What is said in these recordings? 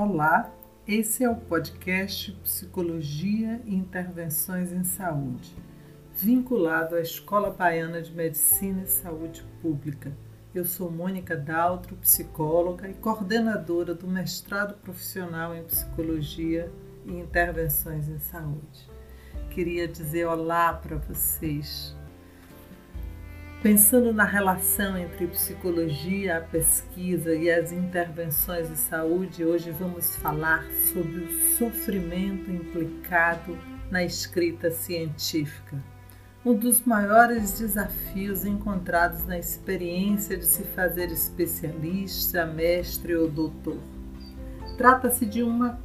Olá, esse é o podcast Psicologia e Intervenções em Saúde, vinculado à Escola Baiana de Medicina e Saúde Pública. Eu sou Mônica Daltro, psicóloga e coordenadora do mestrado profissional em Psicologia e Intervenções em Saúde. Queria dizer olá para vocês. Pensando na relação entre psicologia, a pesquisa e as intervenções de saúde, hoje vamos falar sobre o sofrimento implicado na escrita científica. Um dos maiores desafios encontrados na experiência de se fazer especialista, mestre ou doutor. Trata-se de uma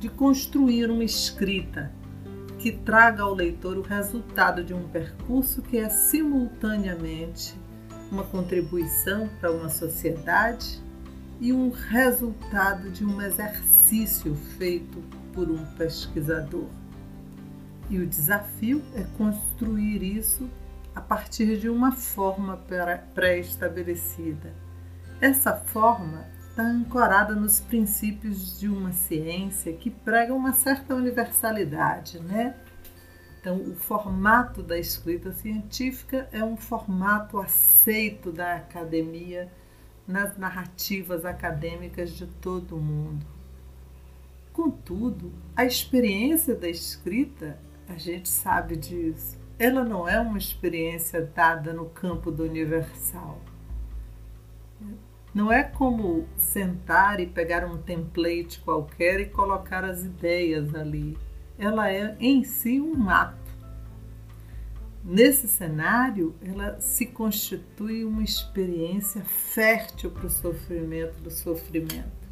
de construir uma escrita que traga ao leitor o resultado de um percurso que é simultaneamente uma contribuição para uma sociedade e um resultado de um exercício feito por um pesquisador. E o desafio é construir isso a partir de uma forma pré-estabelecida. Essa forma está ancorada nos princípios de uma ciência que prega uma certa universalidade, né? Então, o formato da escrita científica é um formato aceito da academia nas narrativas acadêmicas de todo o mundo. Contudo, a experiência da escrita, a gente sabe disso, ela não é uma experiência dada no campo do universal. Não é como sentar e pegar um template qualquer e colocar as ideias ali. Ela é em si um ato. Nesse cenário, ela se constitui uma experiência fértil para o sofrimento do sofrimento.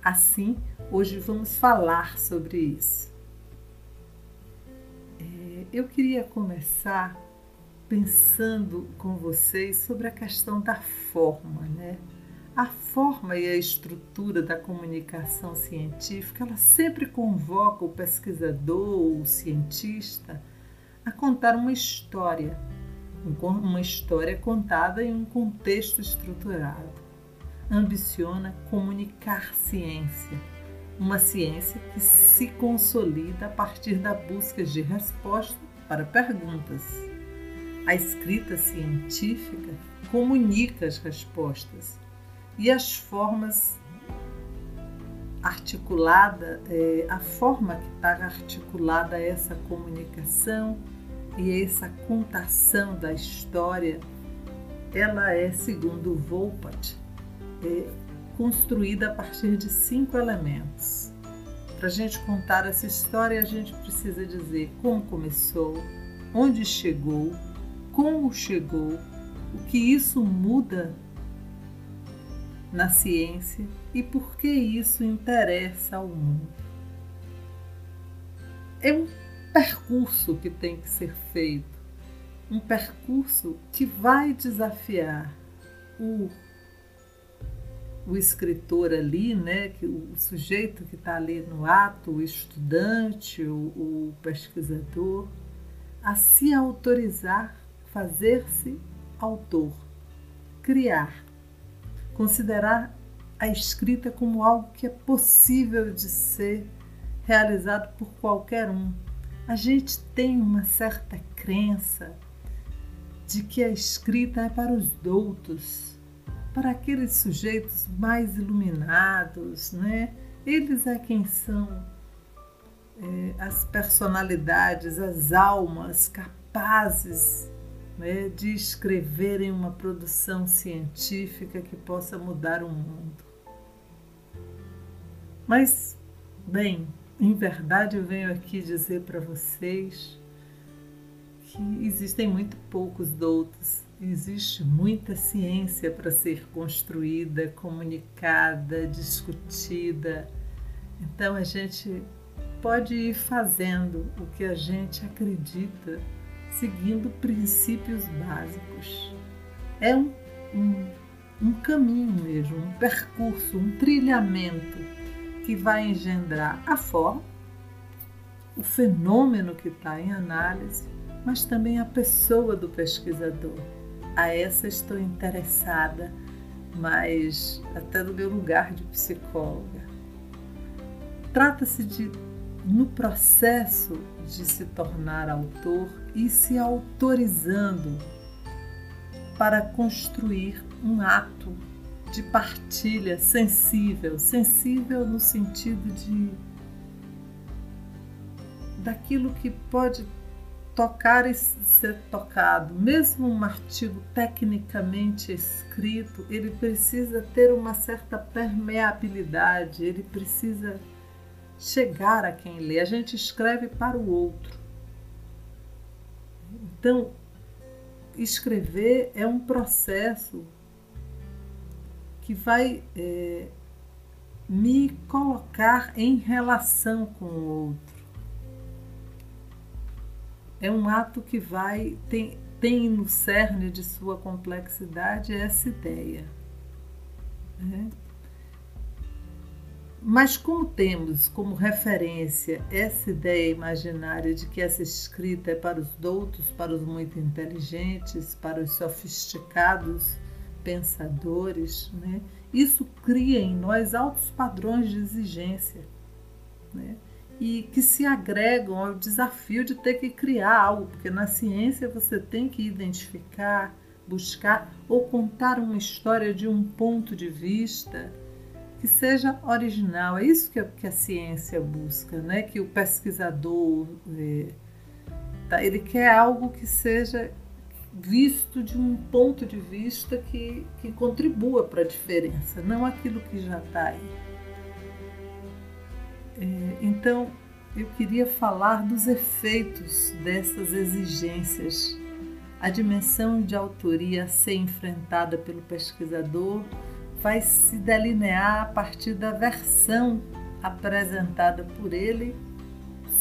Assim, hoje vamos falar sobre isso. É, eu queria começar pensando com vocês sobre a questão da forma, né? A forma e a estrutura da comunicação científica, ela sempre convoca o pesquisador ou o cientista a contar uma história, uma história contada em um contexto estruturado. Ambiciona comunicar ciência, uma ciência que se consolida a partir da busca de respostas para perguntas. A escrita científica comunica as respostas e as formas articulada, é, a forma que está articulada essa comunicação e essa contação da história, ela é, segundo Volpat, é, construída a partir de cinco elementos. Para a gente contar essa história, a gente precisa dizer como começou, onde chegou, como chegou, o que isso muda na ciência e por que isso interessa ao mundo. É um percurso que tem que ser feito, um percurso que vai desafiar o, o escritor ali, né, que o sujeito que está ali no ato, o estudante, o, o pesquisador, a se autorizar, fazer-se autor, criar considerar a escrita como algo que é possível de ser realizado por qualquer um. A gente tem uma certa crença de que a escrita é para os doutos, para aqueles sujeitos mais iluminados, né? Eles é quem são é, as personalidades, as almas capazes né, de escreverem uma produção científica que possa mudar o mundo. Mas, bem, em verdade eu venho aqui dizer para vocês que existem muito poucos doutos, existe muita ciência para ser construída, comunicada, discutida. Então a gente pode ir fazendo o que a gente acredita seguindo princípios básicos. É um, um, um caminho mesmo, um percurso, um trilhamento que vai engendrar a forma, o fenômeno que está em análise, mas também a pessoa do pesquisador. A essa estou interessada, mas até do meu lugar de psicóloga. trata-se de, no processo de se tornar autor e se autorizando para construir um ato de partilha sensível, sensível no sentido de daquilo que pode tocar e ser tocado. Mesmo um artigo tecnicamente escrito, ele precisa ter uma certa permeabilidade, ele precisa chegar a quem lê. A gente escreve para o outro. Então, escrever é um processo que vai é, me colocar em relação com o outro é um ato que vai tem, tem no cerne de sua complexidade essa ideia. Né? Mas como temos como referência essa ideia imaginária de que essa escrita é para os doutos, para os muito inteligentes, para os sofisticados pensadores, né? isso cria em nós altos padrões de exigência. Né? e que se agregam ao desafio de ter que criar algo, porque na ciência você tem que identificar, buscar ou contar uma história de um ponto de vista que seja original. É isso que a, que a ciência busca, né? Que o pesquisador é, tá? ele quer algo que seja visto de um ponto de vista que, que contribua para a diferença, não aquilo que já está aí. É, então, eu queria falar dos efeitos dessas exigências. A dimensão de autoria a ser enfrentada pelo pesquisador vai se delinear a partir da versão apresentada por ele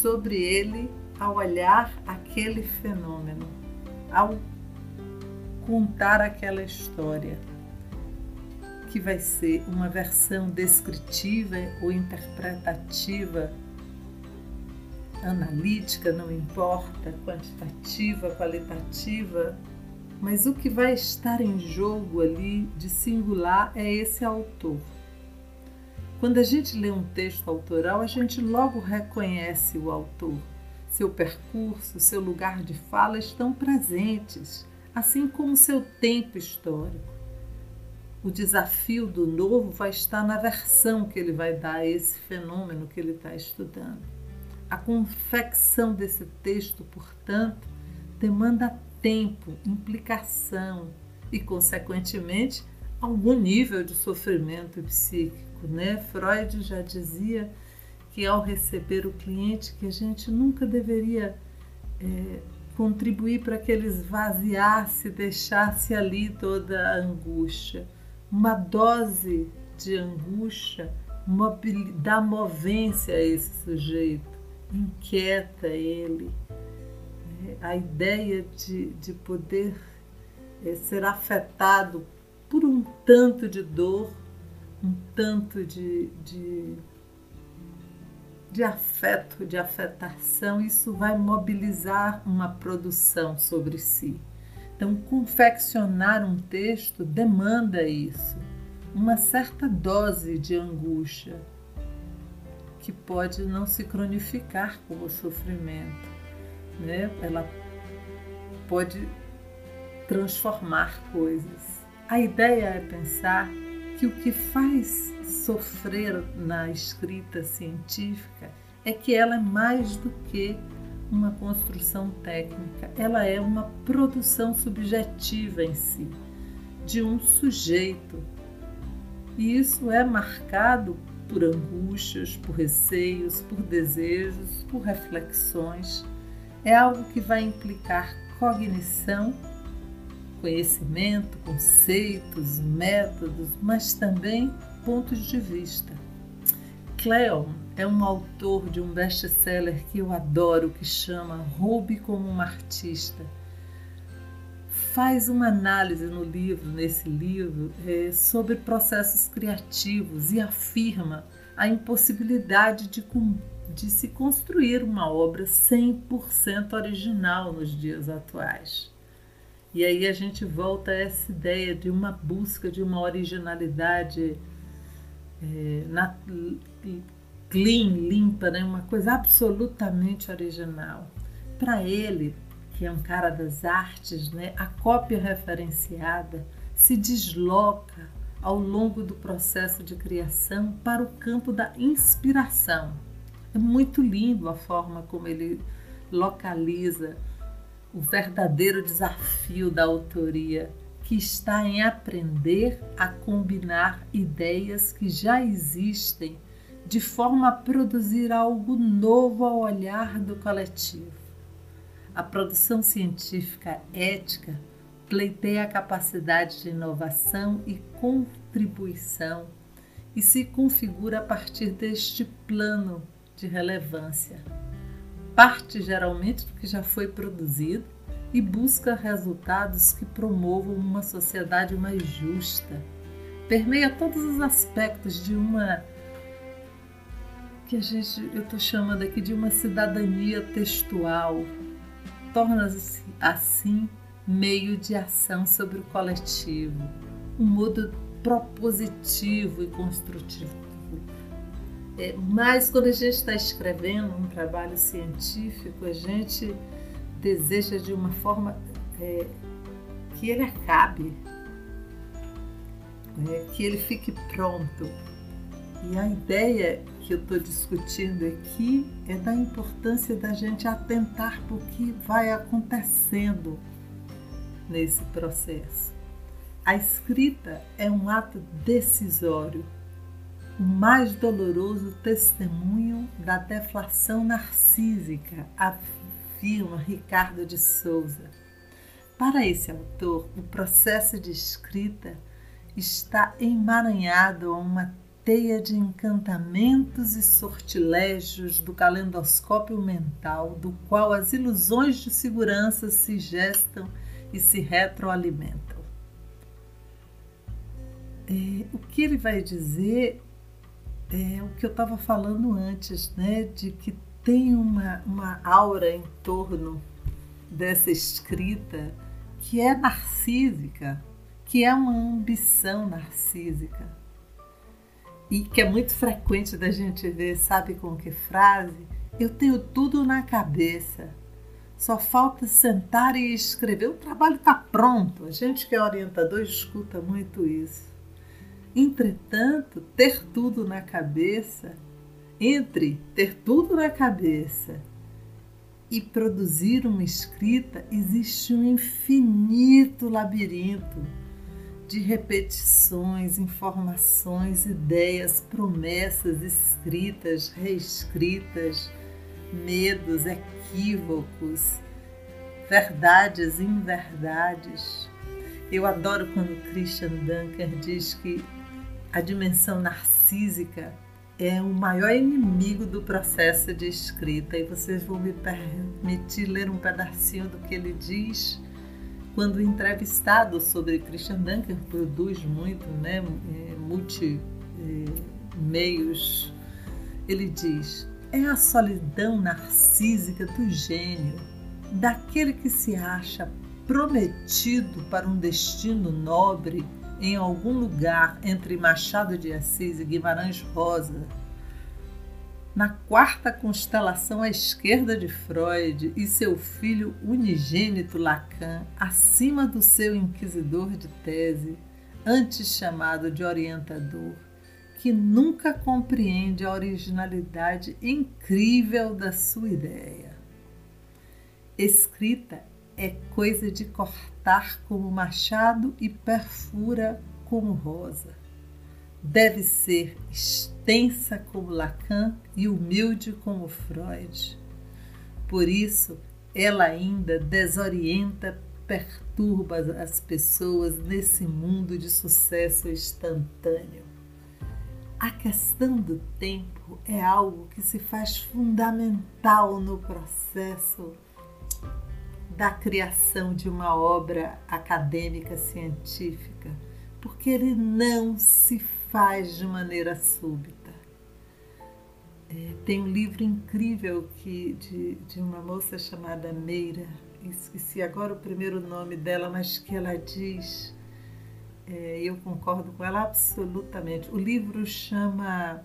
sobre ele ao olhar aquele fenômeno, ao contar aquela história que vai ser uma versão descritiva ou interpretativa, analítica, não importa, quantitativa, qualitativa, mas o que vai estar em jogo ali de singular é esse autor. Quando a gente lê um texto autoral, a gente logo reconhece o autor. Seu percurso, seu lugar de fala estão presentes, assim como seu tempo histórico o desafio do novo vai estar na versão que ele vai dar a esse fenômeno que ele está estudando. A confecção desse texto, portanto, demanda tempo, implicação e, consequentemente, algum nível de sofrimento psíquico. Né? Freud já dizia que ao receber o cliente que a gente nunca deveria é, contribuir para que ele esvaziasse, deixasse ali toda a angústia uma dose de angústia dá movência a esse sujeito, inquieta ele. A ideia de, de poder é, ser afetado por um tanto de dor, um tanto de, de, de afeto, de afetação, isso vai mobilizar uma produção sobre si. Então, confeccionar um texto demanda isso, uma certa dose de angústia, que pode não se cronificar com o sofrimento, né? ela pode transformar coisas. A ideia é pensar que o que faz sofrer na escrita científica é que ela é mais do que uma construção técnica, ela é uma produção subjetiva em si, de um sujeito. E isso é marcado por angústias, por receios, por desejos, por reflexões. É algo que vai implicar cognição, conhecimento, conceitos, métodos, mas também pontos de vista. Cleon é um autor de um best-seller que eu adoro, que chama Roube como uma Artista. Faz uma análise no livro, nesse livro, é, sobre processos criativos e afirma a impossibilidade de, de se construir uma obra 100% original nos dias atuais. E aí a gente volta a essa ideia de uma busca de uma originalidade é, na, clean, limpa, né? uma coisa absolutamente original. Para ele, que é um cara das artes, né? a cópia referenciada se desloca ao longo do processo de criação para o campo da inspiração. É muito lindo a forma como ele localiza o verdadeiro desafio da autoria, que está em aprender a combinar ideias que já existem de forma a produzir algo novo ao olhar do coletivo. A produção científica ética pleiteia a capacidade de inovação e contribuição e se configura a partir deste plano de relevância. Parte geralmente do que já foi produzido e busca resultados que promovam uma sociedade mais justa. Permeia todos os aspectos de uma que a gente eu estou chamando aqui de uma cidadania textual. Torna-se assim meio de ação sobre o coletivo, um modo propositivo e construtivo. É, mas quando a gente está escrevendo um trabalho científico, a gente deseja de uma forma é, que ele acabe, é, que ele fique pronto. E a ideia que eu estou discutindo aqui é da importância da gente atentar para o que vai acontecendo nesse processo. A escrita é um ato decisório, o mais doloroso testemunho da deflação narcísica, afirma Ricardo de Souza. Para esse autor, o processo de escrita está emaranhado a uma teia de encantamentos e sortilégios do calendoscópio mental, do qual as ilusões de segurança se gestam e se retroalimentam. É, o que ele vai dizer é o que eu estava falando antes, né? De que tem uma, uma aura em torno dessa escrita que é narcísica, que é uma ambição narcísica e que é muito frequente da gente ver, sabe com que frase? Eu tenho tudo na cabeça, só falta sentar e escrever. O trabalho está pronto. A gente que é orientador escuta muito isso. Entretanto, ter tudo na cabeça, entre ter tudo na cabeça e produzir uma escrita, existe um infinito labirinto de repetições, informações, ideias, promessas escritas, reescritas medos, equívocos, verdades, inverdades. Eu adoro quando Christian Dunker diz que a dimensão narcísica é o maior inimigo do processo de escrita. E vocês vão me permitir ler um pedacinho do que ele diz quando entrevistado sobre Christian Dunker, produz muito, né, é, multi é, meios. Ele diz: é a solidão narcísica do gênio, daquele que se acha prometido para um destino nobre em algum lugar entre Machado de Assis e Guimarães Rosa. Na quarta constelação à esquerda de Freud e seu filho unigênito Lacan, acima do seu inquisidor de tese, antes chamado de orientador, que nunca compreende a originalidade incrível da sua ideia. Escrita é coisa de cortar como machado e perfura como rosa. Deve ser extensa como Lacan e humilde como Freud. Por isso, ela ainda desorienta, perturba as pessoas nesse mundo de sucesso instantâneo. A questão do tempo é algo que se faz fundamental no processo da criação de uma obra acadêmica científica, porque ele não se faz de maneira súbita. É, tem um livro incrível que, de, de uma moça chamada Meira, esqueci agora o primeiro nome dela, mas que ela diz é, eu concordo com ela absolutamente. O livro chama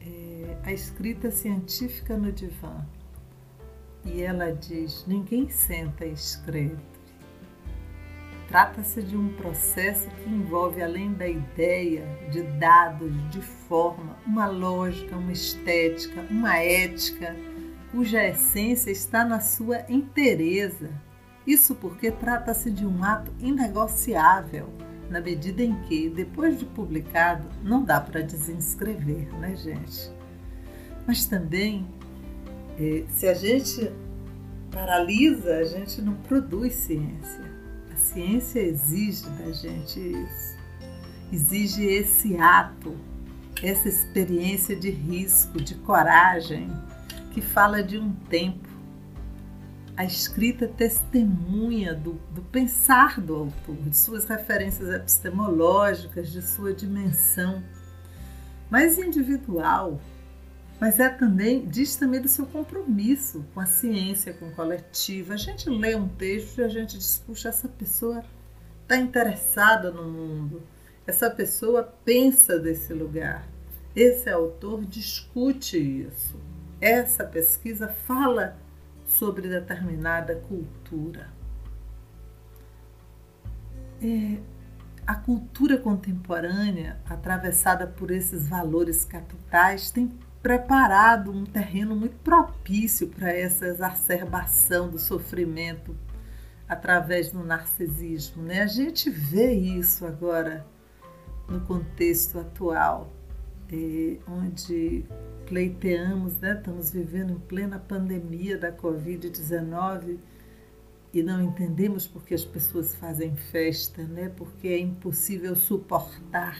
é, a escrita científica no divã. E ela diz: ninguém senta e escreve. Trata-se de um processo que envolve, além da ideia, de dados, de forma, uma lógica, uma estética, uma ética, cuja essência está na sua inteireza. Isso porque trata-se de um ato inegociável, na medida em que, depois de publicado, não dá para desinscrever, né, gente? Mas também, se a gente paralisa, a gente não produz ciência ciência exige da gente isso. Exige esse ato, essa experiência de risco, de coragem, que fala de um tempo. A escrita testemunha do, do pensar do autor, de suas referências epistemológicas, de sua dimensão mais individual, mas é também diz também do seu compromisso com a ciência, com o coletivo. A gente lê um texto e a gente diz, puxa, essa pessoa está interessada no mundo, essa pessoa pensa desse lugar, esse autor discute isso, essa pesquisa fala sobre determinada cultura. É, a cultura contemporânea, atravessada por esses valores capitais, tem preparado um terreno muito propício para essa exacerbação do sofrimento através do narcisismo. Né? A gente vê isso agora no contexto atual, eh, onde pleiteamos, né? estamos vivendo em plena pandemia da Covid-19 e não entendemos por que as pessoas fazem festa, né? porque é impossível suportar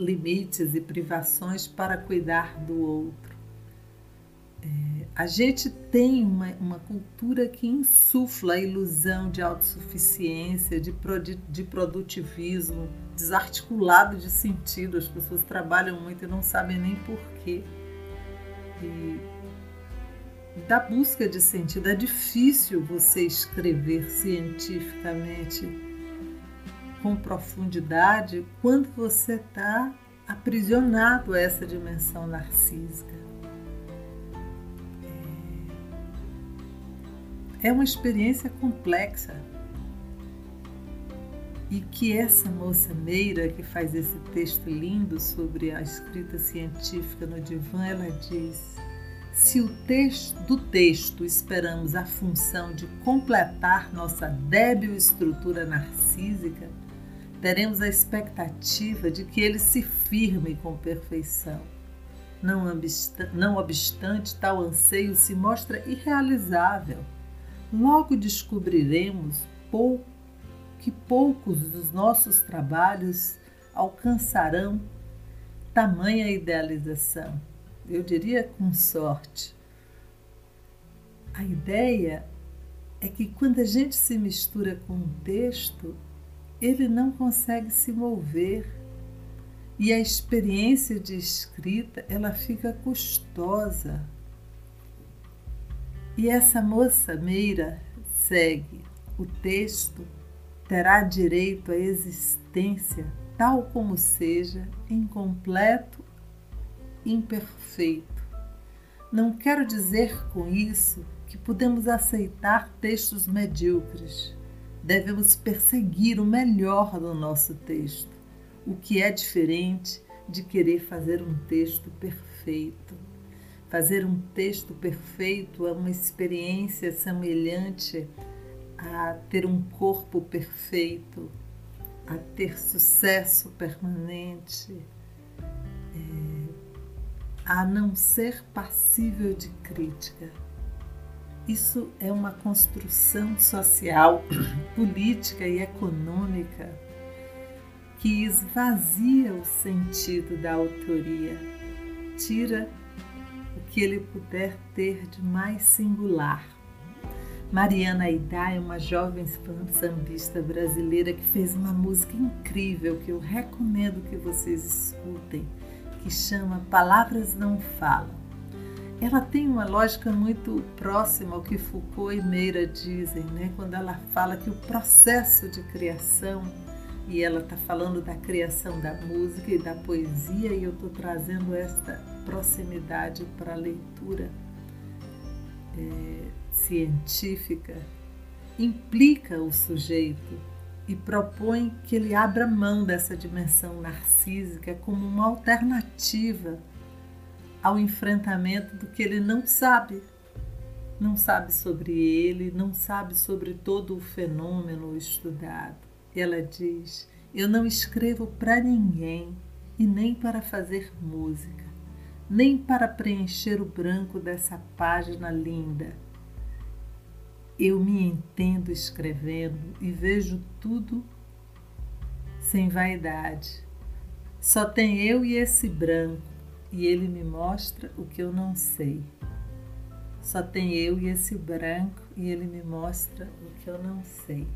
limites e privações para cuidar do outro. É, a gente tem uma, uma, cultura que insufla a ilusão de autossuficiência, de, de produtivismo, desarticulado de sentido. As pessoas trabalham muito e não sabem nem porquê. E da busca de sentido, é difícil você escrever cientificamente com profundidade quando você está aprisionado a essa dimensão narcísica. É, é uma experiência complexa e que essa moça Meira, que faz esse texto lindo sobre a escrita científica no divã, ela diz: se o texto do texto esperamos a função de completar nossa débil estrutura narcísica, teremos a expectativa de que ele se firme com perfeição. Não, obstante, não obstante, tal anseio se mostra irrealizável. Logo descobriremos pou, que poucos dos nossos trabalhos alcançarão tamanha idealização. Eu diria com sorte. A ideia é que quando a gente se mistura com um texto, ele não consegue se mover e a experiência de escrita ela fica custosa. E essa moça Meira segue o texto terá direito à existência tal como seja, incompleto, imperfeito. Não quero dizer com isso que podemos aceitar textos medíocres devemos perseguir o melhor do nosso texto, o que é diferente de querer fazer um texto perfeito. Fazer um texto perfeito é uma experiência semelhante a ter um corpo perfeito, a ter sucesso permanente, é, a não ser passível de crítica. Isso é uma construção social, política e econômica que esvazia o sentido da autoria, tira o que ele puder ter de mais singular. Mariana Aidá é uma jovem sambista brasileira que fez uma música incrível que eu recomendo que vocês escutem, que chama Palavras Não Falam ela tem uma lógica muito próxima ao que Foucault e Meira dizem, né? quando ela fala que o processo de criação e ela está falando da criação da música e da poesia, e eu estou trazendo esta proximidade para a leitura é, científica. Implica o sujeito e propõe que ele abra mão dessa dimensão narcísica como uma alternativa ao enfrentamento do que ele não sabe. Não sabe sobre ele, não sabe sobre todo o fenômeno estudado ela diz: Eu não escrevo para ninguém e nem para fazer música, nem para preencher o branco dessa página linda. Eu me entendo escrevendo e vejo tudo sem vaidade. Só tem eu e esse branco, e ele me mostra o que eu não sei. Só tem eu e esse branco e ele me mostra o que eu não sei.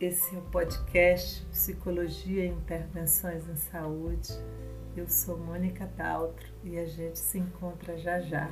Esse é o podcast Psicologia e Intervenções em Saúde. Eu sou Mônica Daltro e a gente se encontra já já.